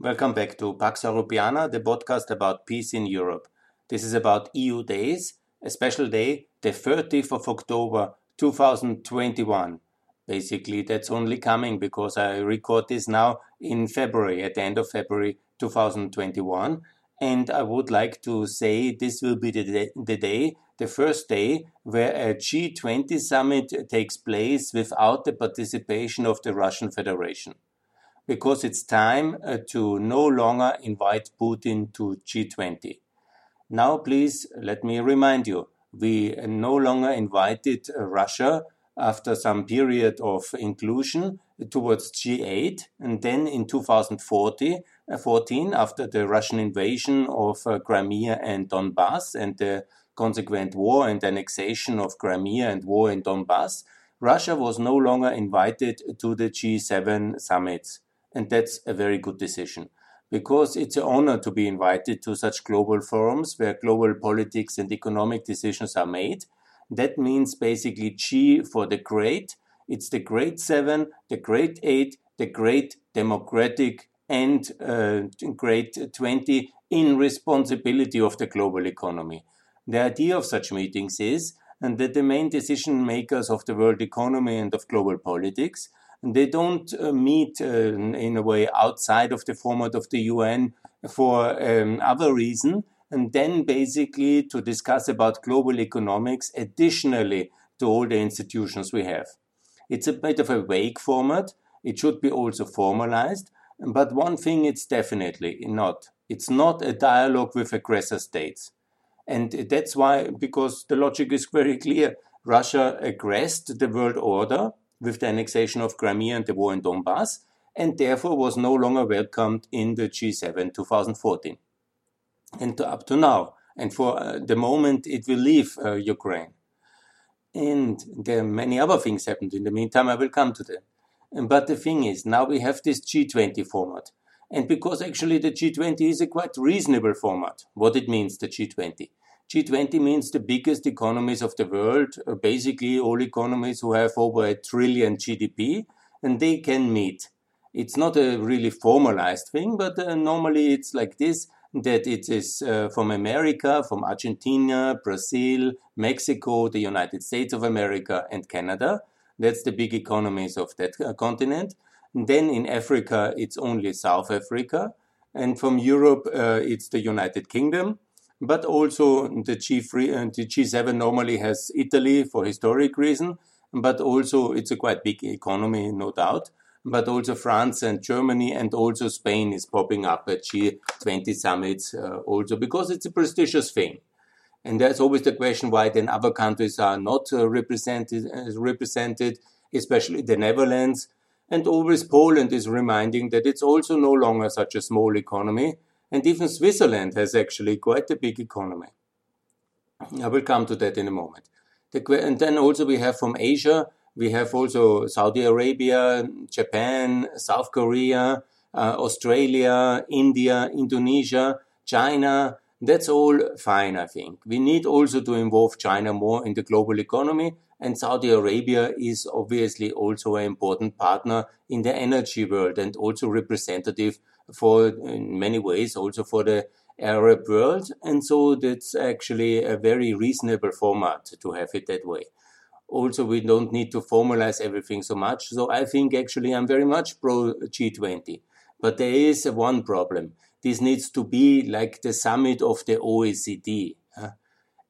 Welcome back to Pax Europiana, the podcast about peace in Europe. This is about EU days, a special day, the 30th of October 2021. Basically, that's only coming because I record this now in February, at the end of February 2021. And I would like to say this will be the day, the day, the first day, where a G20 summit takes place without the participation of the Russian Federation because it's time uh, to no longer invite Putin to G20. Now, please let me remind you, we no longer invited uh, Russia after some period of inclusion towards G8, and then in 2014, uh, after the Russian invasion of uh, Crimea and Donbass and the consequent war and annexation of Crimea and war in Donbass, Russia was no longer invited to the G7 summits. And that's a very good decision because it's an honor to be invited to such global forums where global politics and economic decisions are made. That means basically G for the great. It's the great seven, the great eight, the great democratic and uh, great 20 in responsibility of the global economy. The idea of such meetings is and that the main decision makers of the world economy and of global politics they don't uh, meet uh, in a way outside of the format of the UN for um, other reason, and then basically to discuss about global economics additionally to all the institutions we have. It's a bit of a vague format. It should be also formalized, but one thing it's definitely not. It's not a dialogue with aggressor states. And that's why, because the logic is very clear. Russia aggressed the world order with the annexation of Crimea and the war in Donbass, and therefore was no longer welcomed in the G7 2014. And to, up to now, and for uh, the moment it will leave uh, Ukraine. And there are many other things happened in the meantime, I will come to them. But the thing is, now we have this G20 format. And because actually the G20 is a quite reasonable format, what it means, the G20. G20 means the biggest economies of the world, uh, basically all economies who have over a trillion GDP, and they can meet. It's not a really formalized thing, but uh, normally it's like this that it is uh, from America, from Argentina, Brazil, Mexico, the United States of America, and Canada. That's the big economies of that uh, continent. And then in Africa, it's only South Africa. And from Europe, uh, it's the United Kingdom but also the G3, uh, the G7 normally has Italy for historic reason, but also it's a quite big economy, no doubt. But also France and Germany and also Spain is popping up at G20 summits uh, also because it's a prestigious thing. And there's always the question why then other countries are not uh, represented, uh, represented, especially the Netherlands. And always Poland is reminding that it's also no longer such a small economy and even Switzerland has actually quite a big economy. I will come to that in a moment. The, and then also we have from Asia, we have also Saudi Arabia, Japan, South Korea, uh, Australia, India, Indonesia, China. That's all fine, I think. We need also to involve China more in the global economy. And Saudi Arabia is obviously also an important partner in the energy world and also representative for in many ways also for the Arab world. And so that's actually a very reasonable format to have it that way. Also, we don't need to formalize everything so much. So I think actually I'm very much pro G20. But there is one problem. This needs to be like the summit of the OECD uh,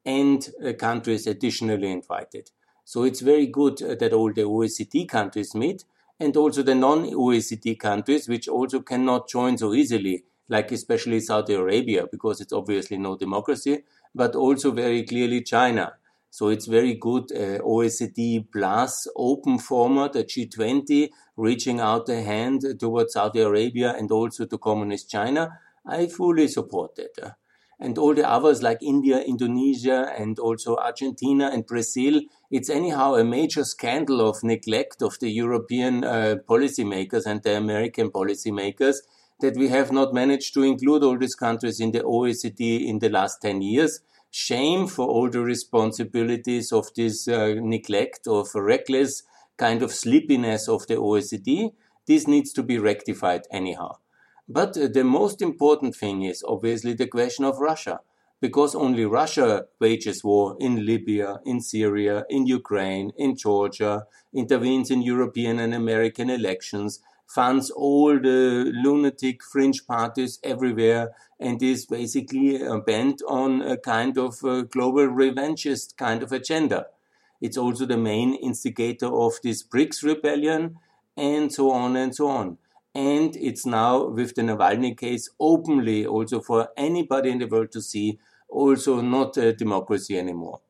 and uh, countries additionally invited. So it's very good uh, that all the OECD countries meet and also the non-OECD countries, which also cannot join so easily, like especially Saudi Arabia, because it's obviously no democracy, but also very clearly China. So it's very good uh, OECD plus open format, a G20 reaching out a hand towards Saudi Arabia and also to communist China. I fully support that. And all the others like India, Indonesia, and also Argentina and Brazil, it's anyhow a major scandal of neglect of the European uh, policymakers and the American policymakers that we have not managed to include all these countries in the OECD in the last 10 years. Shame for all the responsibilities of this uh, neglect of reckless kind of sleepiness of the OECD. This needs to be rectified anyhow. But uh, the most important thing is obviously the question of Russia, because only Russia wages war in Libya, in Syria, in Ukraine, in Georgia, intervenes in European and American elections, funds all the lunatic fringe parties everywhere, and is basically uh, bent on a kind of uh, global revanchist kind of agenda. It's also the main instigator of this BRICS rebellion, and so on and so on. And it's now, with the Navalny case, openly also for anybody in the world to see, also not a democracy anymore.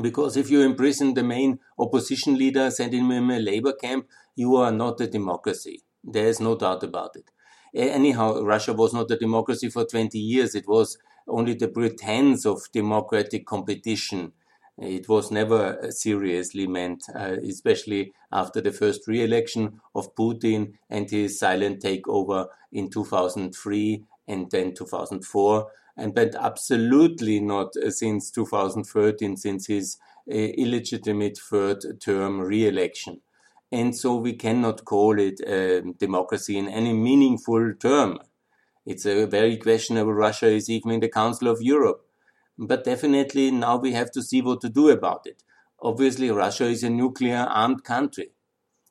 Because if you imprison the main opposition leader, send him in a labor camp, you are not a democracy. There is no doubt about it. Anyhow, Russia was not a democracy for 20 years. It was only the pretense of democratic competition. It was never seriously meant, uh, especially after the first re election of Putin and his silent takeover in 2003 and then 2004 and but absolutely not uh, since 2013, since his uh, illegitimate third term re-election. And so we cannot call it a democracy in any meaningful term. It's a very questionable Russia is even in the Council of Europe. But definitely now we have to see what to do about it. Obviously, Russia is a nuclear armed country.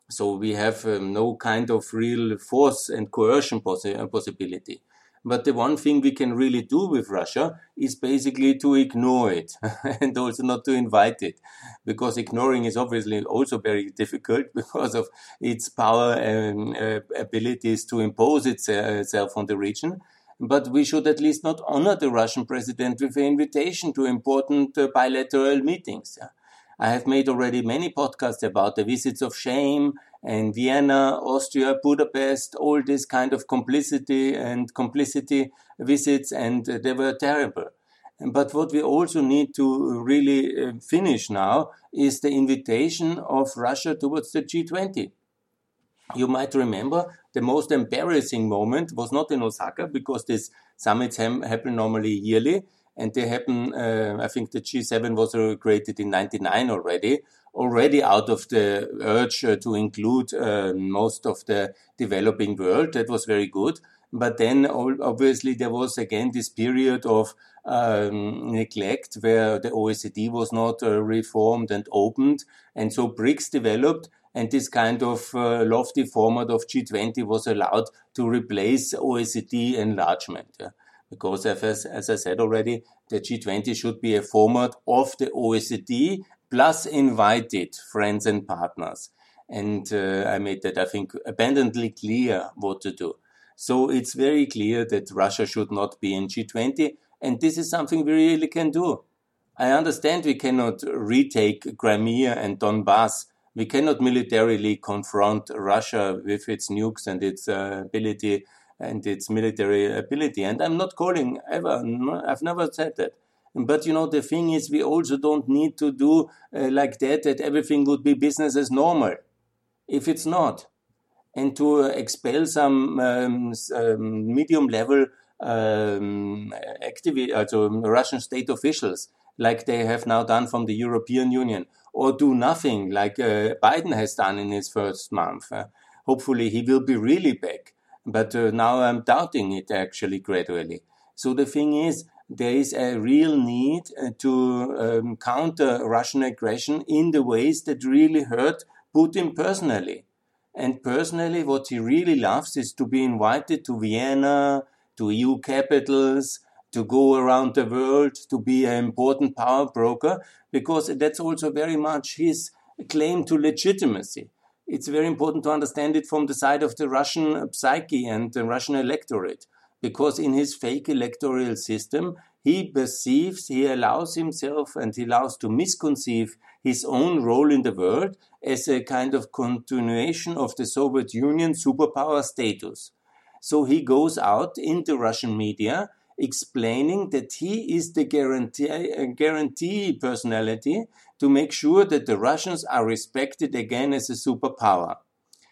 So we have um, no kind of real force and coercion possi- possibility. But the one thing we can really do with Russia is basically to ignore it and also not to invite it. Because ignoring is obviously also very difficult because of its power and uh, abilities to impose itself on the region. But we should at least not honor the Russian president with an invitation to important uh, bilateral meetings. I have made already many podcasts about the visits of shame and Vienna, Austria, Budapest, all this kind of complicity and complicity visits, and uh, they were terrible. But what we also need to really uh, finish now is the invitation of Russia towards the G20. You might remember the most embarrassing moment was not in Osaka because these summits happen normally yearly and they happen, uh, I think the G7 was created in 99 already already out of the urge uh, to include uh, most of the developing world. That was very good. But then obviously there was again this period of um, neglect where the OECD was not uh, reformed and opened. And so BRICS developed and this kind of uh, lofty format of G20 was allowed to replace OECD enlargement. Yeah? Because as, as I said already, the G20 should be a format of the OECD plus invited friends and partners. And uh, I made that, I think, abundantly clear what to do. So it's very clear that Russia should not be in G20. And this is something we really can do. I understand we cannot retake Crimea and Donbass. We cannot militarily confront Russia with its nukes and its uh, ability and its military ability. And I'm not calling ever, I've never said that. But you know, the thing is, we also don't need to do uh, like that, that everything would be business as normal if it's not. And to uh, expel some um, um, medium level um, activi- also Russian state officials, like they have now done from the European Union, or do nothing like uh, Biden has done in his first month. Uh, hopefully, he will be really back. But uh, now I'm doubting it actually gradually. So the thing is, there is a real need uh, to um, counter Russian aggression in the ways that really hurt Putin personally. And personally, what he really loves is to be invited to Vienna, to EU capitals, to go around the world, to be an important power broker, because that's also very much his claim to legitimacy. It's very important to understand it from the side of the Russian psyche and the Russian electorate because in his fake electoral system, he perceives, he allows himself and he allows to misconceive his own role in the world as a kind of continuation of the Soviet Union superpower status. So he goes out in the Russian media explaining that he is the guarantee, guarantee personality to make sure that the Russians are respected again as a superpower.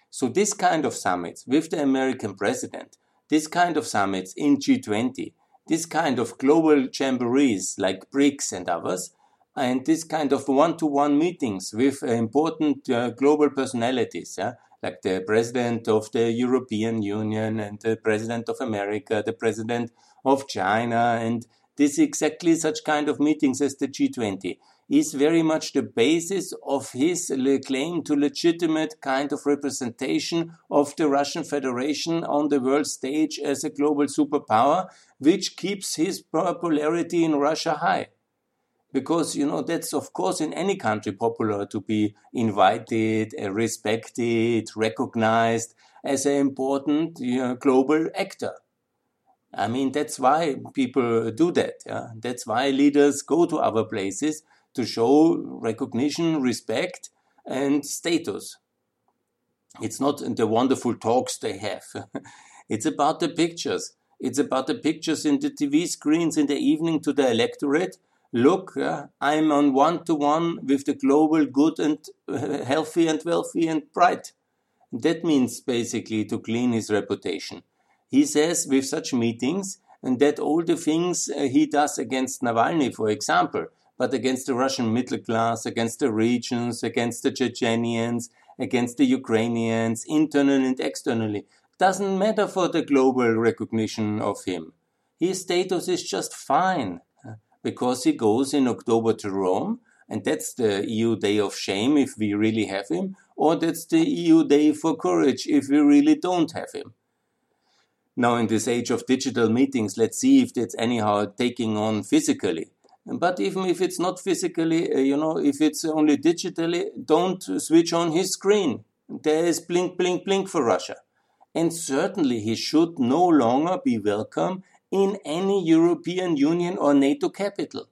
So this kind of summits with the American president this kind of summits in G20, this kind of global jamborees like BRICS and others, and this kind of one-to-one meetings with uh, important uh, global personalities, yeah, like the president of the European Union and the president of America, the president of China, and this exactly such kind of meetings as the G20 is very much the basis of his claim to legitimate kind of representation of the Russian Federation on the world stage as a global superpower, which keeps his popularity in Russia high. Because, you know, that's of course in any country popular to be invited, uh, respected, recognized as an important you know, global actor. I mean, that's why people do that. Yeah? That's why leaders go to other places to show recognition, respect, and status. It's not the wonderful talks they have. it's about the pictures. It's about the pictures in the TV screens in the evening to the electorate. Look, uh, I'm on one to one with the global good and uh, healthy and wealthy and bright. That means basically to clean his reputation. He says with such meetings and that all the things uh, he does against Navalny, for example, but against the Russian middle class, against the regions, against the Chechenians, against the Ukrainians, internally and externally. Doesn't matter for the global recognition of him. His status is just fine because he goes in October to Rome, and that's the EU Day of Shame if we really have him, or that's the EU Day for Courage if we really don't have him. Now, in this age of digital meetings, let's see if that's anyhow taking on physically. But even if it's not physically, uh, you know, if it's only digitally, don't switch on his screen. There is blink, blink, blink for Russia. And certainly he should no longer be welcome in any European Union or NATO capital.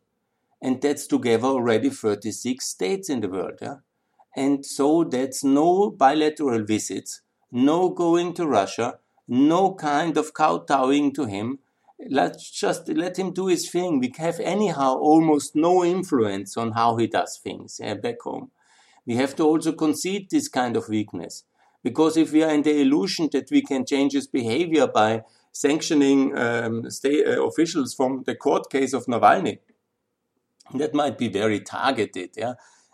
And that's together already 36 states in the world. Yeah? And so that's no bilateral visits, no going to Russia, no kind of kowtowing to him, let's just let him do his thing. We have anyhow almost no influence on how he does things uh, back home. We have to also concede this kind of weakness. Because if we are in the illusion that we can change his behavior by sanctioning um, state uh, officials from the court case of Navalny, that might be very targeted. Yeah,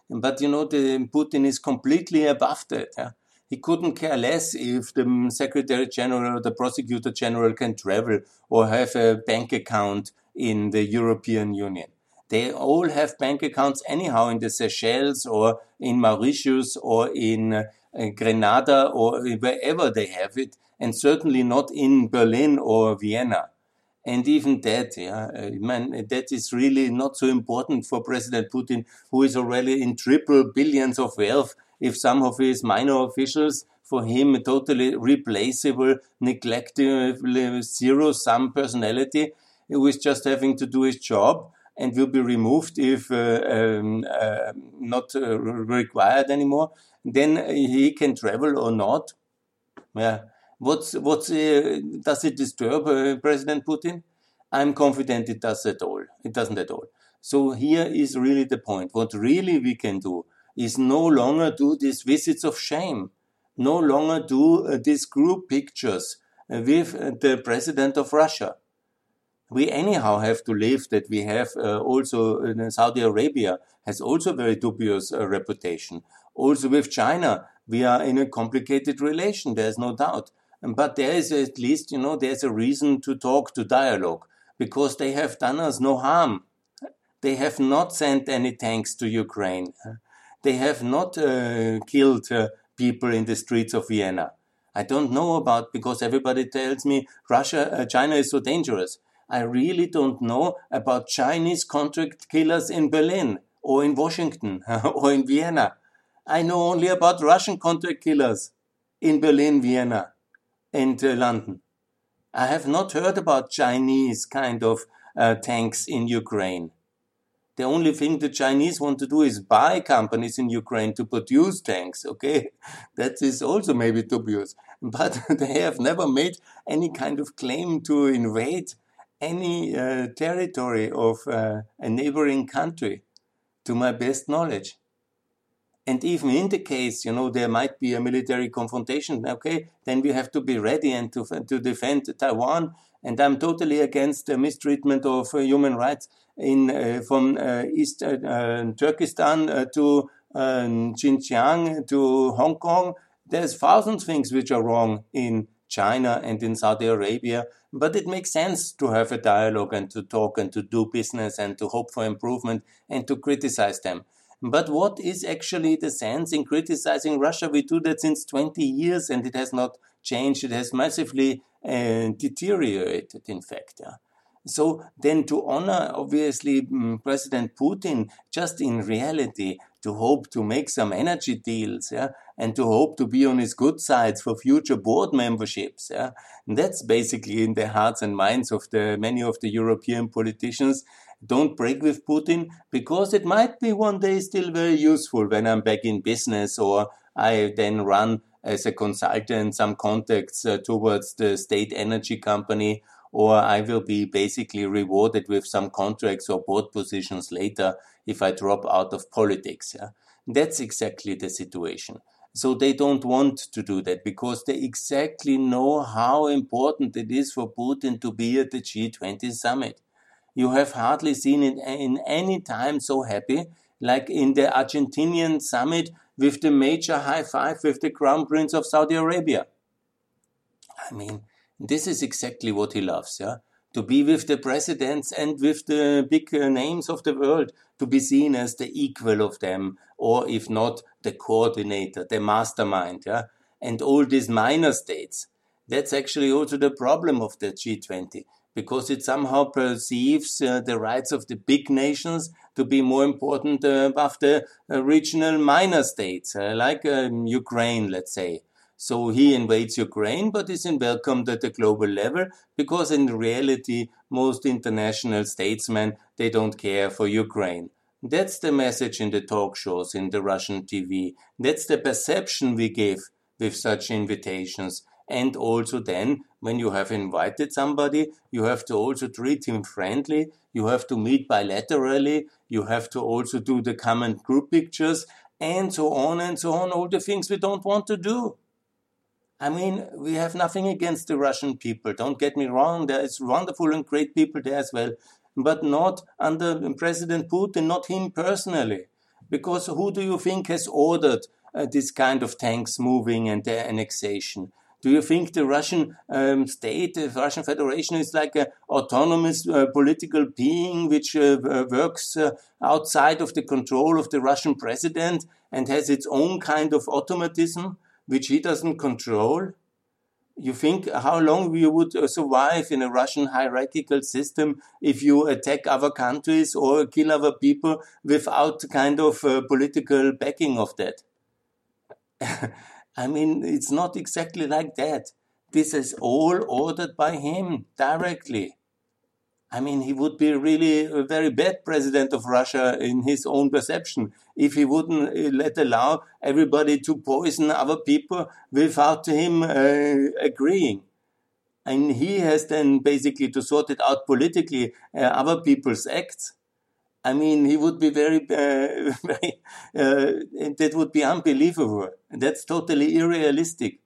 but you know, the Putin is completely above that. Yeah? He couldn't care less if the Secretary General or the Prosecutor General can travel or have a bank account in the European Union. They all have bank accounts anyhow in the Seychelles or in Mauritius or in uh, Grenada or wherever they have it, and certainly not in Berlin or Vienna. And even that, yeah, man, that is really not so important for President Putin, who is already in triple billions of wealth if some of his minor officials, for him, totally replaceable, neglectable, zero sum personality, who is just having to do his job and will be removed if uh, um, uh, not uh, required anymore, then he can travel or not. Yeah. What's, what's, uh, does it disturb uh, President Putin? I'm confident it does at all. It doesn't at all. So here is really the point. What really we can do is no longer do these visits of shame, no longer do uh, these group pictures uh, with uh, the president of Russia. We anyhow have to live that we have uh, also Saudi Arabia has also very dubious reputation. Also with China, we are in a complicated relation. There's no doubt. But there is at least, you know, there's a reason to talk, to dialogue, because they have done us no harm. They have not sent any tanks to Ukraine they have not uh, killed uh, people in the streets of Vienna. I don't know about because everybody tells me Russia, uh, China is so dangerous. I really don't know about Chinese contract killers in Berlin or in Washington or in Vienna. I know only about Russian contract killers in Berlin, Vienna, and uh, London. I have not heard about Chinese kind of uh, tanks in Ukraine. The only thing the Chinese want to do is buy companies in Ukraine to produce tanks. Okay, that is also maybe dubious, but they have never made any kind of claim to invade any uh, territory of uh, a neighboring country, to my best knowledge. And even in the case, you know, there might be a military confrontation. Okay, then we have to be ready and to to defend Taiwan. And I'm totally against the mistreatment of uh, human rights in uh, from uh, East Turkestan to um, Xinjiang to Hong Kong There's thousands of things which are wrong in China and in Saudi Arabia, but it makes sense to have a dialogue and to talk and to do business and to hope for improvement and to criticize them. But what is actually the sense in criticizing Russia? We do that since 20 years and it has not changed. It has massively uh, deteriorated, in fact. Yeah. So then to honor, obviously, mm, President Putin, just in reality, to hope to make some energy deals, yeah, and to hope to be on his good sides for future board memberships, yeah. And that's basically in the hearts and minds of the many of the European politicians. Don't break with Putin because it might be one day still very useful when I'm back in business or I then run as a consultant some contacts uh, towards the state energy company or I will be basically rewarded with some contracts or board positions later if I drop out of politics. Yeah? That's exactly the situation. So they don't want to do that because they exactly know how important it is for Putin to be at the G20 summit. You have hardly seen it in any time so happy like in the Argentinian summit with the major high five with the crown prince of Saudi Arabia. I mean, this is exactly what he loves, yeah? To be with the presidents and with the big uh, names of the world, to be seen as the equal of them, or if not, the coordinator, the mastermind, yeah? And all these minor states. That's actually also the problem of the G20, because it somehow perceives uh, the rights of the big nations to be more important uh, above the uh, regional minor states, uh, like um, Ukraine, let's say. So he invades Ukraine, but is welcomed at the global level because in reality, most international statesmen, they don't care for Ukraine. That's the message in the talk shows, in the Russian TV. That's the perception we give with such invitations. And also then, when you have invited somebody, you have to also treat him friendly. You have to meet bilaterally. You have to also do the common group pictures and so on and so on. All the things we don't want to do. I mean, we have nothing against the Russian people. Don't get me wrong. There is wonderful and great people there as well, but not under President Putin, not him personally. Because who do you think has ordered uh, this kind of tanks moving and their annexation? Do you think the Russian um, state, the Russian Federation, is like an autonomous uh, political being which uh, works uh, outside of the control of the Russian president and has its own kind of automatism? which he doesn't control? You think how long we would uh, survive in a Russian hierarchical system if you attack other countries or kill other people without kind of uh, political backing of that? I mean, it's not exactly like that. This is all ordered by him directly. I mean, he would be really a very bad president of Russia in his own perception if he wouldn't uh, let allow everybody to poison other people without him uh, agreeing. And he has then basically to sort it out politically, uh, other people's acts. I mean, he would be very, uh, very uh, that would be unbelievable. That's totally unrealistic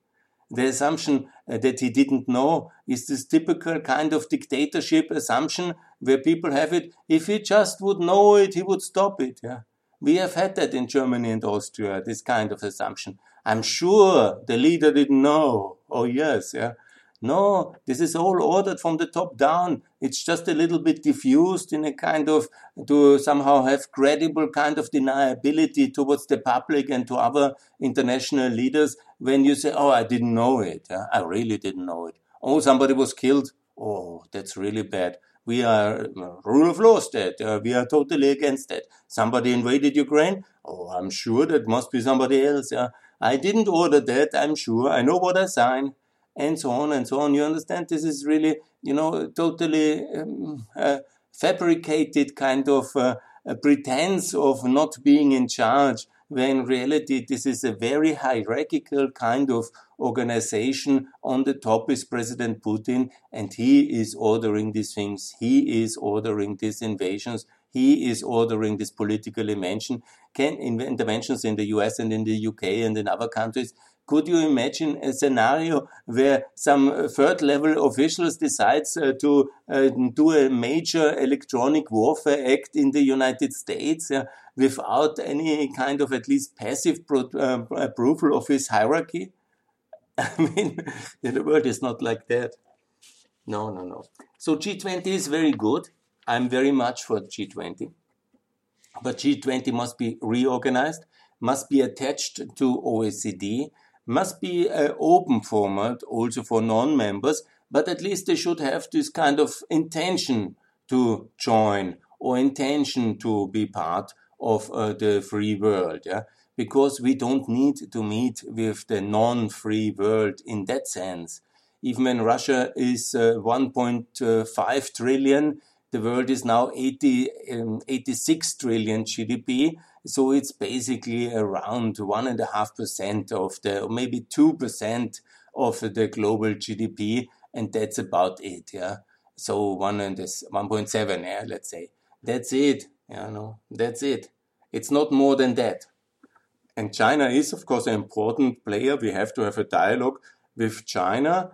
the assumption uh, that he didn't know is this typical kind of dictatorship assumption where people have it. If he just would know it, he would stop it. Yeah. We have had that in Germany and Austria, this kind of assumption. I'm sure the leader didn't know. Oh, yes. Yeah. No, this is all ordered from the top down. It's just a little bit diffused in a kind of, to somehow have credible kind of deniability towards the public and to other international leaders when you say, oh, I didn't know it. I really didn't know it. Oh, somebody was killed. Oh, that's really bad. We are uh, rule of law state. Uh, we are totally against that. Somebody invaded Ukraine. Oh, I'm sure that must be somebody else. Yeah? I didn't order that. I'm sure. I know what I signed and so on and so on. You understand? This is really, you know, totally um, uh, fabricated kind of uh, pretense of not being in charge, when reality this is a very hierarchical kind of organization. On the top is President Putin, and he is ordering these things. He is ordering these invasions. He is ordering this political invention, can, interventions in the US and in the UK and in other countries could you imagine a scenario where some third level officials decides uh, to uh, do a major electronic warfare act in the United States uh, without any kind of at least passive uh, approval of his hierarchy? I mean, the world is not like that. No, no, no. So G20 is very good. I'm very much for G20. But G20 must be reorganized, must be attached to OECD, must be an open format also for non-members, but at least they should have this kind of intention to join or intention to be part of uh, the free world. Yeah? Because we don't need to meet with the non-free world in that sense. Even when Russia is uh, 1.5 trillion, the world is now 80, um, 86 trillion GDP. So it's basically around one and a half percent of the, or maybe two percent of the global GDP, and that's about it. Yeah. So one and this 1.7, yeah, let's say. That's it. Yeah, no, that's it. It's not more than that. And China is, of course, an important player. We have to have a dialogue with China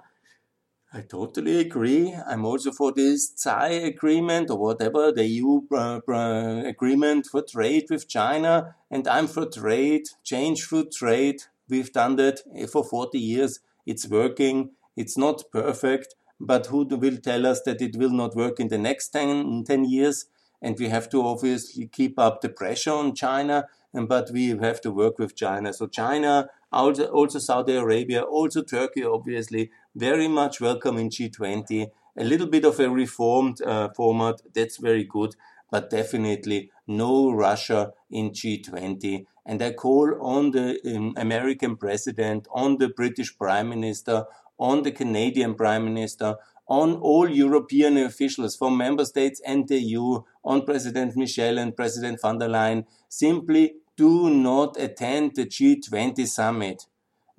I totally agree. I'm also for this CAI agreement or whatever, the EU uh, uh, agreement for trade with China. And I'm for trade, change for trade. We've done that for 40 years. It's working. It's not perfect, but who will tell us that it will not work in the next 10, 10 years? And we have to obviously keep up the pressure on China, but we have to work with China. So China, also, also Saudi Arabia, also Turkey, obviously, very much welcome in G20. A little bit of a reformed uh, format, that's very good, but definitely no Russia in G20. And I call on the um, American president, on the British prime minister, on the Canadian prime minister, on all European officials from member states and the EU, on President Michel and President von der Leyen, simply do not attend the G20 summit.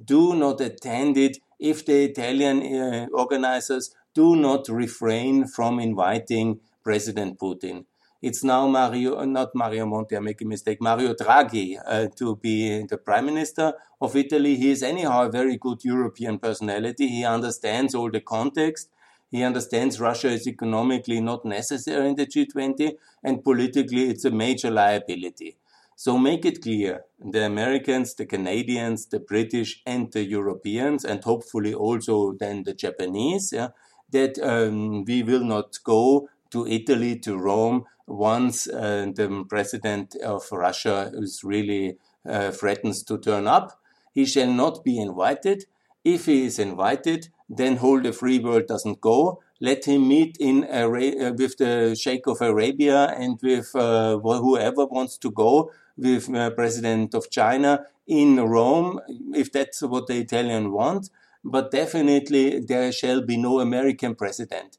Do not attend it if the Italian uh, organizers do not refrain from inviting President Putin. It's now Mario, not Mario Monti, I make a mistake, Mario Draghi uh, to be the Prime Minister of Italy. He is anyhow a very good European personality. He understands all the context. He understands Russia is economically not necessary in the G20 and politically it's a major liability. So make it clear the Americans, the Canadians, the British, and the Europeans, and hopefully also then the Japanese, yeah, that um, we will not go to Italy, to Rome, once uh, the president of Russia is really uh, threatens to turn up. He shall not be invited. If he is invited, then whole the free world doesn't go. Let him meet in Ara- uh, with the Sheikh of Arabia and with uh, whoever wants to go with uh, President of China in Rome, if that's what the Italian want. But definitely there shall be no American president.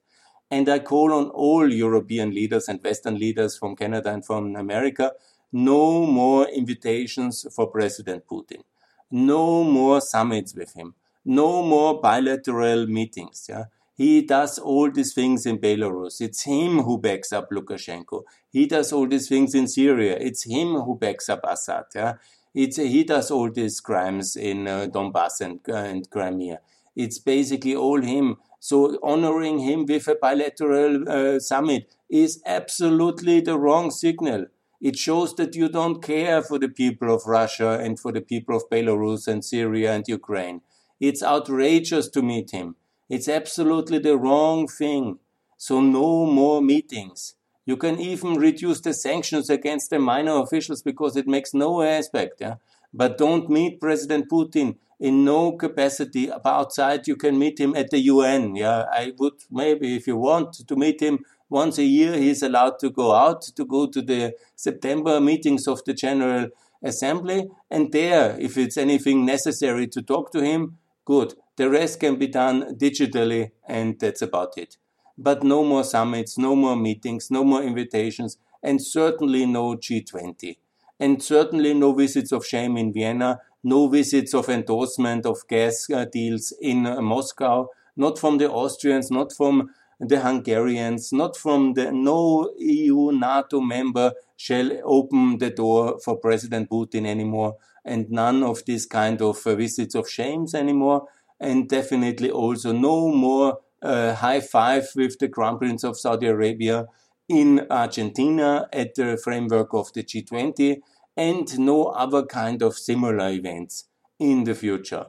And I call on all European leaders and Western leaders from Canada and from America, no more invitations for President Putin. No more summits with him. No more bilateral meetings. Yeah? He does all these things in Belarus. It's him who backs up Lukashenko. He does all these things in Syria. It's him who backs up Assad. Yeah? It's, he does all these crimes in uh, Donbass and, uh, and Crimea. It's basically all him. So honoring him with a bilateral uh, summit is absolutely the wrong signal. It shows that you don't care for the people of Russia and for the people of Belarus and Syria and Ukraine. It's outrageous to meet him. It's absolutely the wrong thing. So no more meetings. You can even reduce the sanctions against the minor officials because it makes no aspect. Yeah? But don't meet President Putin in no capacity. Outside, you can meet him at the UN. Yeah, I would maybe if you want to meet him once a year, he's allowed to go out to go to the September meetings of the General Assembly. And there, if it's anything necessary to talk to him, good. The rest can be done digitally, and that's about it. But no more summits, no more meetings, no more invitations, and certainly no G20. And certainly no visits of shame in Vienna, no visits of endorsement of gas uh, deals in uh, Moscow, not from the Austrians, not from the Hungarians, not from the no EU NATO member shall open the door for President Putin anymore, and none of these kind of uh, visits of shames anymore, and definitely also no more uh, high five with the Crown Prince of Saudi Arabia in Argentina at the framework of the G20, and no other kind of similar events in the future.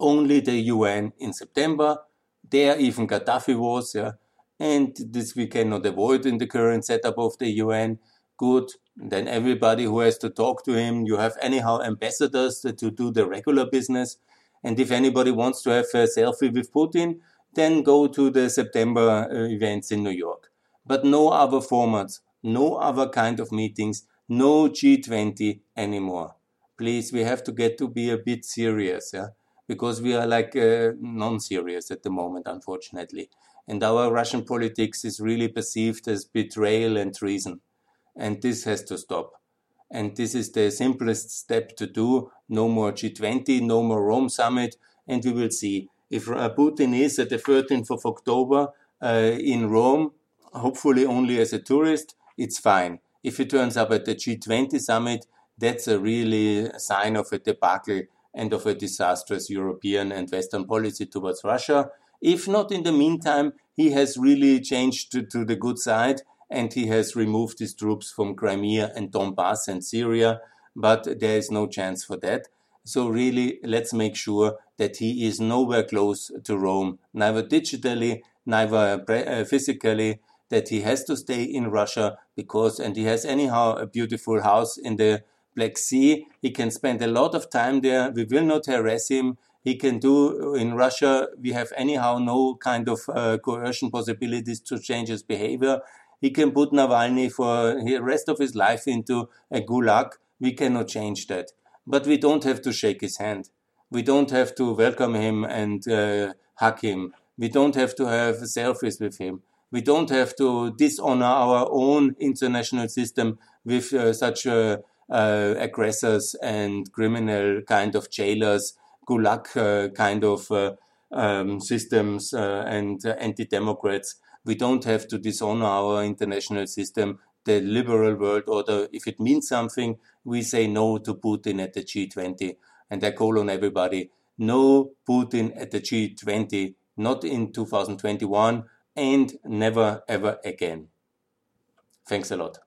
Only the UN in September, there even Gaddafi was, yeah, and this we cannot avoid in the current setup of the UN. Good. Then everybody who has to talk to him, you have anyhow ambassadors to do the regular business. And if anybody wants to have a selfie with Putin, then go to the September uh, events in New York. But no other formats, no other kind of meetings, no G20 anymore. Please, we have to get to be a bit serious, yeah, because we are like uh, non-serious at the moment, unfortunately. And our Russian politics is really perceived as betrayal and treason. And this has to stop. And this is the simplest step to do. No more G20, no more Rome summit. And we will see if Putin is at the 13th of October uh, in Rome, hopefully only as a tourist, it's fine. If he turns up at the G20 summit, that's a really sign of a debacle and of a disastrous European and Western policy towards Russia. If not, in the meantime, he has really changed to, to the good side and he has removed his troops from Crimea and Donbass and Syria, but there is no chance for that. So really, let's make sure that he is nowhere close to Rome, neither digitally, neither uh, physically, that he has to stay in Russia because, and he has anyhow a beautiful house in the Black Sea. He can spend a lot of time there. We will not harass him. He can do in Russia. We have anyhow no kind of uh, coercion possibilities to change his behavior. He can put Navalny for the rest of his life into a gulag. We cannot change that. But we don't have to shake his hand. We don't have to welcome him and uh, hug him. We don't have to have selfies with him. We don't have to dishonor our own international system with uh, such uh, uh aggressors and criminal kind of jailers, gulag uh, kind of uh, um, systems and anti-democrats we don't have to dishonor our international system, the liberal world order. If it means something, we say no to Putin at the G20. And I call on everybody no Putin at the G20, not in 2021, and never ever again. Thanks a lot.